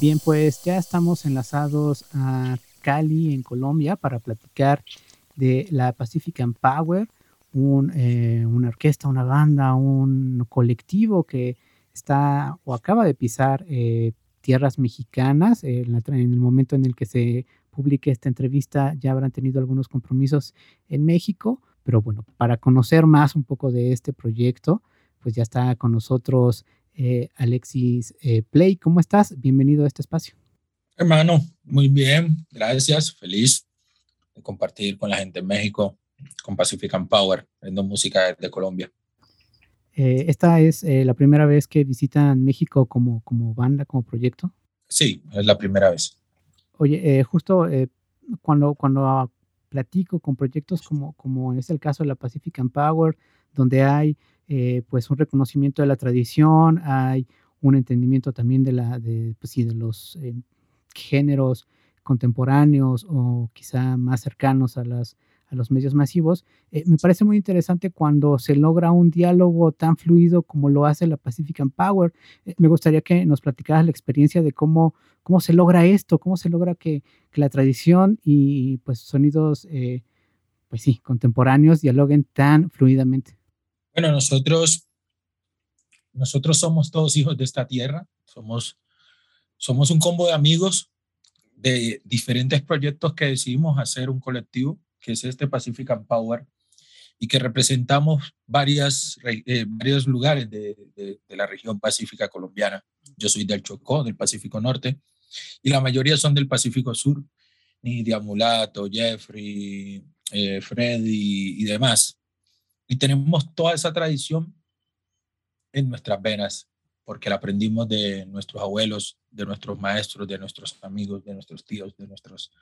Bien, pues ya estamos enlazados a Cali, en Colombia, para platicar de la Pacific Power, un, eh, una orquesta, una banda, un colectivo que está o acaba de pisar eh, tierras mexicanas. en, el momento en el que se publique esta entrevista ya habrán tenido algunos compromisos en México, pero bueno, para conocer más un poco de este proyecto, pues ya está con nosotros eh, Alexis eh, Play. ¿Cómo estás? Bienvenido a este espacio. Hermano, muy bien, gracias, feliz de compartir con la gente en México, con Pacific Power, viendo música de Colombia. Eh, ¿Esta es la primera vez que visitan México como, como banda, como proyecto? Sí, es la primera vez. Oye, justo cuando, cuando platico con proyectos como, como es el caso de la Pacific Power, donde hay eh, pues un reconocimiento de la tradición, hay un entendimiento también de, la, de, pues de los eh, géneros contemporáneos o quizá más cercanos a, las, a los medios masivos. Eh, me parece muy interesante cuando se logra un diálogo tan fluido como lo hace la Pacific Power. me gustaría que nos platicaras la experiencia de cómo, cómo se logra esto, cómo se logra que, que la tradición y pues sonidos, pues sí, contemporáneos dialoguen tan fluidamente. Bueno, nosotros, nosotros somos todos hijos de esta tierra, somos, somos un combo de amigos de diferentes proyectos que decidimos hacer un colectivo, que es este Pacific Power, y que representamos varias, eh, varios lugares de, de, la región pacífica colombiana. Yo soy del Chocó, del Pacífico Norte, y la mayoría son del Pacífico Sur, Nidia Mulato, Jeffrey, eh, Freddy y demás. Y tenemos toda esa tradición en nuestras venas, porque la aprendimos de nuestros abuelos, de nuestros maestros, de nuestros amigos, de nuestros tíos, de nuestros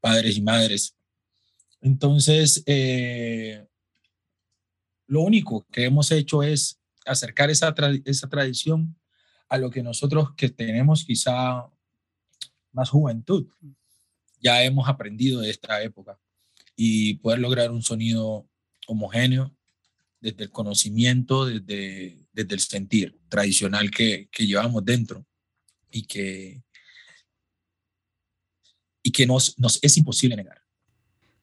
padres y madres. Entonces, eh, lo único que hemos hecho es acercar esa, esa tradición a lo que nosotros que tenemos quizá más juventud, ya hemos aprendido de esta época y poder lograr un sonido homogéneo desde el conocimiento, desde, desde el sentir tradicional que, que llevamos dentro y que, y que nos, nos es imposible negar.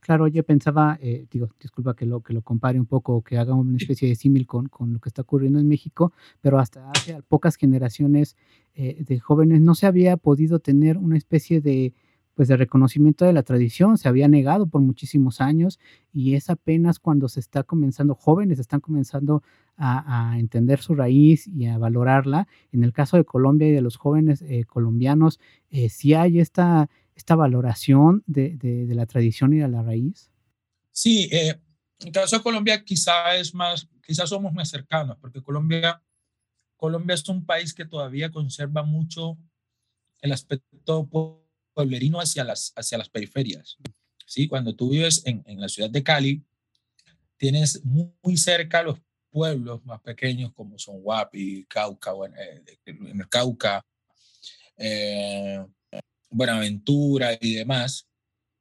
Claro, yo pensaba, eh, digo, disculpa que lo, que lo compare un poco, que haga una especie de símil con, con, lo que está ocurriendo en México, pero hasta hace pocas generaciones eh, de jóvenes no se había podido tener una especie de pues el reconocimiento de la tradición se había negado por muchísimos años y es apenas cuando se está comenzando, jóvenes están comenzando a, entender su raíz y a valorarla. En el caso de Colombia y de los jóvenes eh, colombianos, eh, sí hay esta, esta valoración de, de, la tradición y de la raíz. Sí, eh, en el caso de Colombia quizás es más, quizás somos más cercanos, porque Colombia, Colombia es un país que todavía conserva mucho el aspecto pueblerino hacia las, hacia las periferias. ¿sí? Cuando tú vives en, en la ciudad de Cali, tienes muy, cerca los pueblos más pequeños como son Guapi, Cauca, bueno, eh, Cauca, eh, Buenaventura y demás,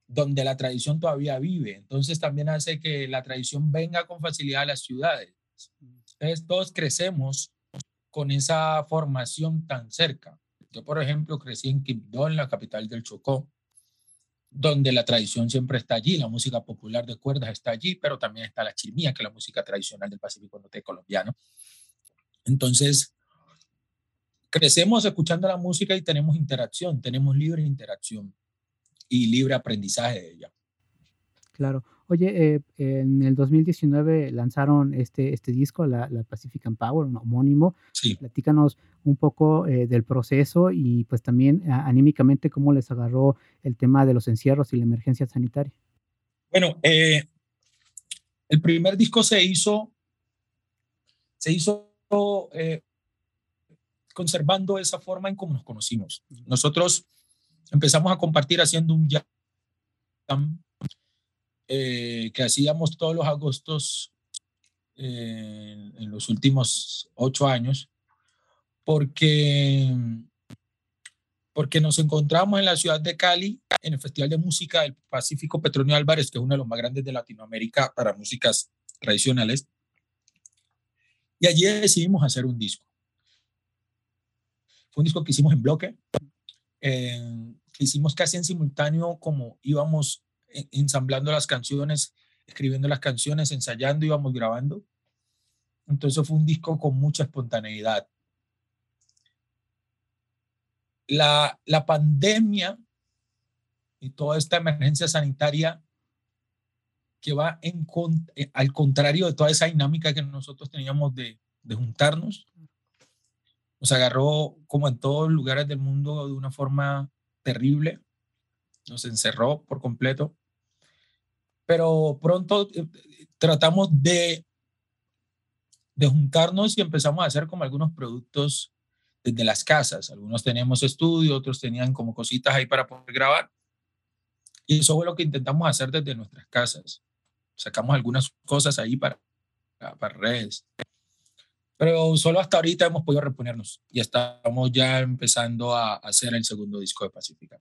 donde la tradición todavía vive. Entonces también hace que la tradición venga con facilidad a las ciudades. Entonces todos crecemos con esa formación tan cerca. Yo, por ejemplo, crecí en Quibdó, la capital del Chocó, donde la tradición siempre está allí, la música popular de cuerdas está allí, pero también está la chirmía, que es la música tradicional del Pacífico Norte colombiano. Entonces, crecemos escuchando la música y tenemos interacción, tenemos libre interacción y libre aprendizaje de ella. Claro. Oye, eh, en el 2019 lanzaron este, este disco, la, la Pacific Power, un homónimo. Sí. Platícanos un poco eh, del proceso y pues también anímicamente cómo les agarró el tema de los encierros y la emergencia sanitaria. Bueno, eh, el primer disco se hizo, se hizo conservando esa forma en cómo nos conocimos. Nosotros empezamos a compartir haciendo un jam eh, que hacíamos todos los agostos eh, en los últimos ocho años, porque, porque nos encontramos en la ciudad de Cali, en el Festival de Música del Pacífico Petronio Álvarez, que es uno de los más grandes de Latinoamérica para músicas tradicionales, y allí decidimos hacer un disco. Fue un disco que hicimos en bloque, eh, que hicimos casi en simultáneo como íbamos ensamblando las canciones, escribiendo las canciones, ensayando, íbamos grabando. Entonces fue un disco con mucha espontaneidad. La, la pandemia y toda esta emergencia sanitaria que va en, eh, al contrario de toda esa dinámica que nosotros teníamos de, de juntarnos, nos agarró como en todos lugares del mundo de una forma terrible, nos encerró por completo pero pronto eh, tratamos de, juntarnos y empezamos a hacer como algunos productos desde las casas. Algunos tenemos estudio, otros tenían como cositas ahí para poder grabar. Y eso fue lo que intentamos hacer desde nuestras casas. Sacamos algunas cosas ahí para, para redes. Pero solo hasta ahorita hemos podido reponernos y estamos ya empezando a hacer el segundo disco de Pacífica.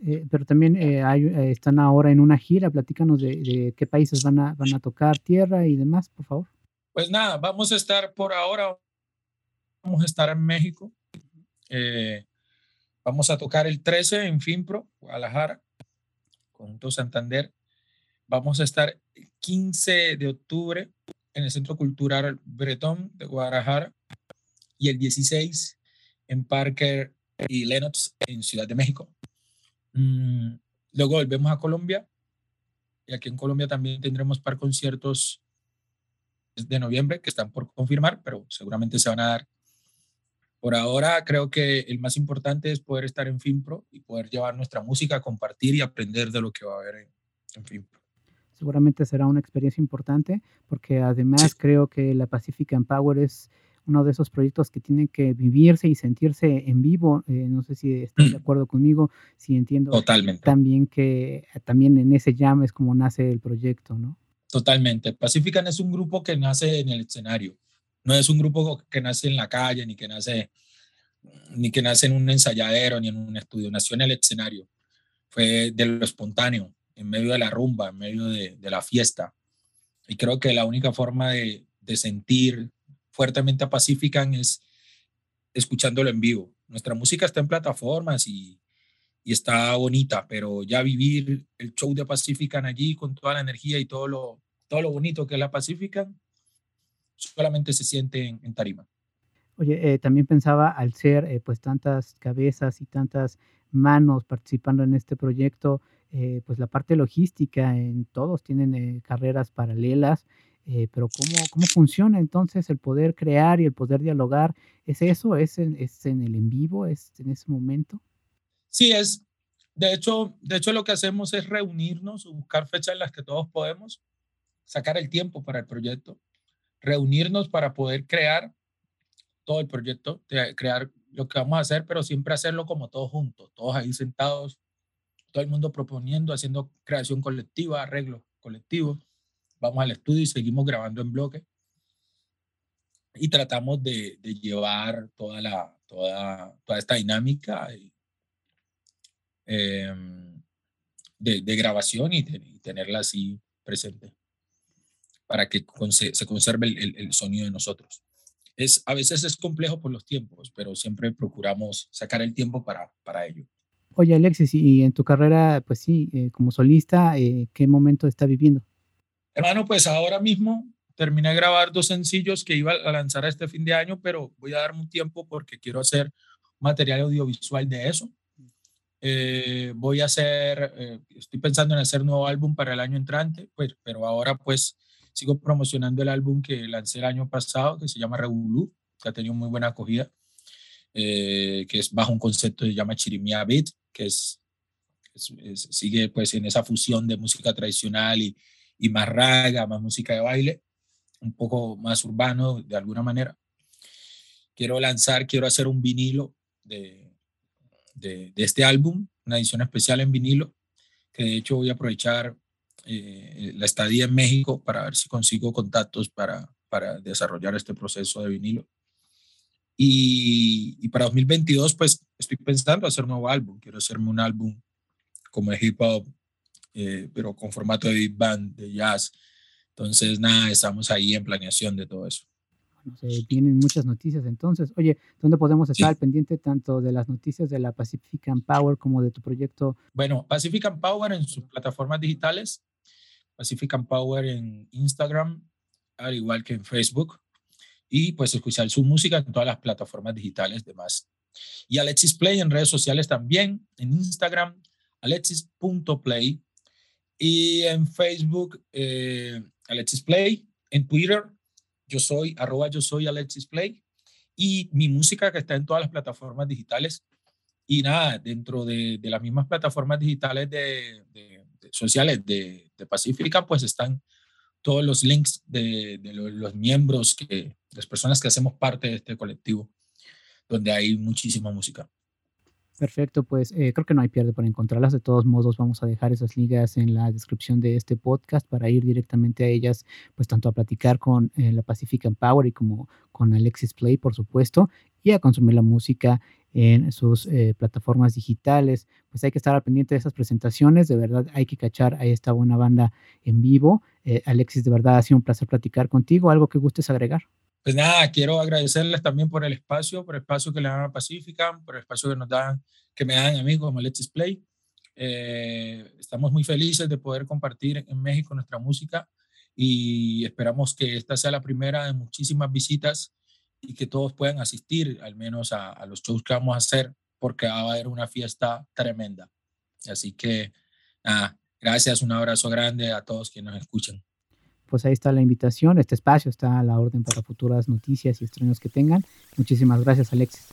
Eh, pero también eh, hay, eh, están ahora en una gira. Platícanos de, de, qué países van a, van a tocar tierra y demás, por favor. Pues nada, vamos a estar por ahora, vamos a estar en México. vamos a tocar el 13 en Finpro, Guadalajara, junto Santander. Vamos a estar el 15 de octubre en el Centro Cultural Bretón de Guadalajara y el 16 en Parker y Lenox en Ciudad de México. Mm, luego volvemos a Colombia y aquí en Colombia también tendremos par conciertos de noviembre que están por confirmar, pero seguramente se van a dar. Por ahora creo que el más importante es poder estar en FinPro y poder llevar nuestra música, compartir y aprender de lo que va a haber en, en FinPro. Seguramente será una experiencia importante porque además creo que la Pacific Empower es uno de esos proyectos que tienen que vivirse y sentirse en vivo. Eh, no sé si estás de mm. acuerdo conmigo, si entiendo Totalmente. también que eh, también en ese jam es como nace el proyecto, ¿no? Totalmente. Pacifican es un grupo que nace en el escenario. No es un grupo que nace en la calle, ni que nace, ni que nace en un ensayadero, ni en un estudio. Nació en el escenario. Fue de lo espontáneo, en medio de la rumba, en medio de, de la fiesta. Y creo que la única forma de, de sentir, fuertemente a Pacifican es escuchándolo en vivo. Nuestra música está en plataformas y, y está bonita, pero ya vivir el show de Pacifican allí con toda la energía y todo lo, todo lo bonito que es la Pacifican, solamente se siente en, tarima. Oye, eh, también pensaba al ser eh, pues tantas cabezas y tantas manos participando en este proyecto, eh, pues la parte logística en todos tienen carreras paralelas eh, pero ¿cómo, ¿cómo funciona entonces el poder crear y el poder dialogar? ¿Es eso? ¿Es en, ¿Es en el en vivo? ¿Es en ese momento? Sí, es. De hecho, de hecho, lo que hacemos es reunirnos, buscar fechas en las que todos podemos sacar el tiempo para el proyecto, reunirnos para poder crear todo el proyecto, crear lo que vamos a hacer, pero siempre hacerlo como todos juntos, todos ahí sentados, todo el mundo proponiendo, haciendo creación colectiva, arreglos colectivos vamos al estudio y seguimos grabando en bloque. Y tratamos de, de llevar toda, la, toda, toda esta dinámica em, de, de, grabación y, tenerla así presente para que se conserve el, el, sonido de nosotros. Es, a veces es complejo por los tiempos, pero siempre procuramos sacar el tiempo para, para ello. Oye, Alexis, y en tu carrera, pues sí, eh, como solista, eh, ¿qué momento está viviendo? Hermano, pues ahora mismo terminé de grabar dos sencillos que iba a lanzar este fin de año, pero voy a darme un tiempo porque quiero hacer material audiovisual de eso. Eh, voy a hacer, eh, estoy pensando en hacer nuevo álbum para el año entrante, pues, pero ahora pues sigo promocionando el álbum que lancé el año pasado, que se llama Revolu, que ha tenido muy buena acogida, eh, que es bajo un concepto que se llama Chirimia Beat, que es, sigue pues en esa fusión de música tradicional y, y más raga, más música de baile, un poco más urbano de alguna manera. Quiero lanzar, quiero hacer un vinilo de, de, este álbum, una edición especial en vinilo, que de hecho voy a aprovechar eh, la estadía en México para ver si consigo contactos para, para desarrollar este proceso de vinilo. Y, y, para 2022, pues estoy pensando hacer un nuevo álbum. Quiero hacerme un álbum como hip hop eh, pero con formato de big band, de jazz. Entonces, nada, estamos ahí en planeación de todo eso. Bueno, tienen muchas noticias entonces. Oye, ¿dónde podemos estar al pendiente tanto de las noticias de la Pacific Power como de tu proyecto? Bueno, Pacific Power en sus plataformas digitales, Pacific Power en Instagram, al igual que en Facebook, y pues escuchar su música en todas las plataformas digitales demás. Y Alexis Play en redes sociales también, en Instagram, alexis.play y en Facebook, eh, Alexis Play. En Twitter, yo soy, arroba yo soy Alexis Play. Y mi música que está en todas las plataformas digitales, Y nada, dentro de, las mismas plataformas digitales de, sociales de, Pacífica, pues están todos los links de, de los, los, miembros, que, las personas que hacemos parte de este colectivo, donde hay muchísima música. Perfecto, pues eh, creo que no hay pierde para encontrarlas. De todos modos, vamos a dejar esas ligas en la descripción de este podcast para ir directamente a ellas, pues tanto a platicar con eh, la Pacific Power y como con Alexis Play, por supuesto, y a consumir la música en sus eh, plataformas digitales. Pues hay que estar al pendiente de esas presentaciones. De verdad, hay que cachar a esta buena banda en vivo. Eh, Alexis, de verdad ha sido un placer platicar contigo. ¿Algo que gustes agregar? Pues nada, quiero agradecerles también por el espacio, por el espacio que le dan a Pacífica, por el espacio que nos dan, que me dan a mí como Let's Play. Eh, estamos muy felices de poder compartir en México nuestra música y esperamos que esta sea la primera de muchísimas visitas y que todos puedan asistir al menos a, a los shows que vamos a hacer porque va a haber una fiesta tremenda. Así que nada, gracias, un abrazo grande a todos quienes nos escuchan pues ahí está la invitación. Este espacio está a la orden para futuras noticias y estrenos que tengan. Muchísimas gracias, Alexis.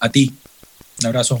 A ti. Un abrazo.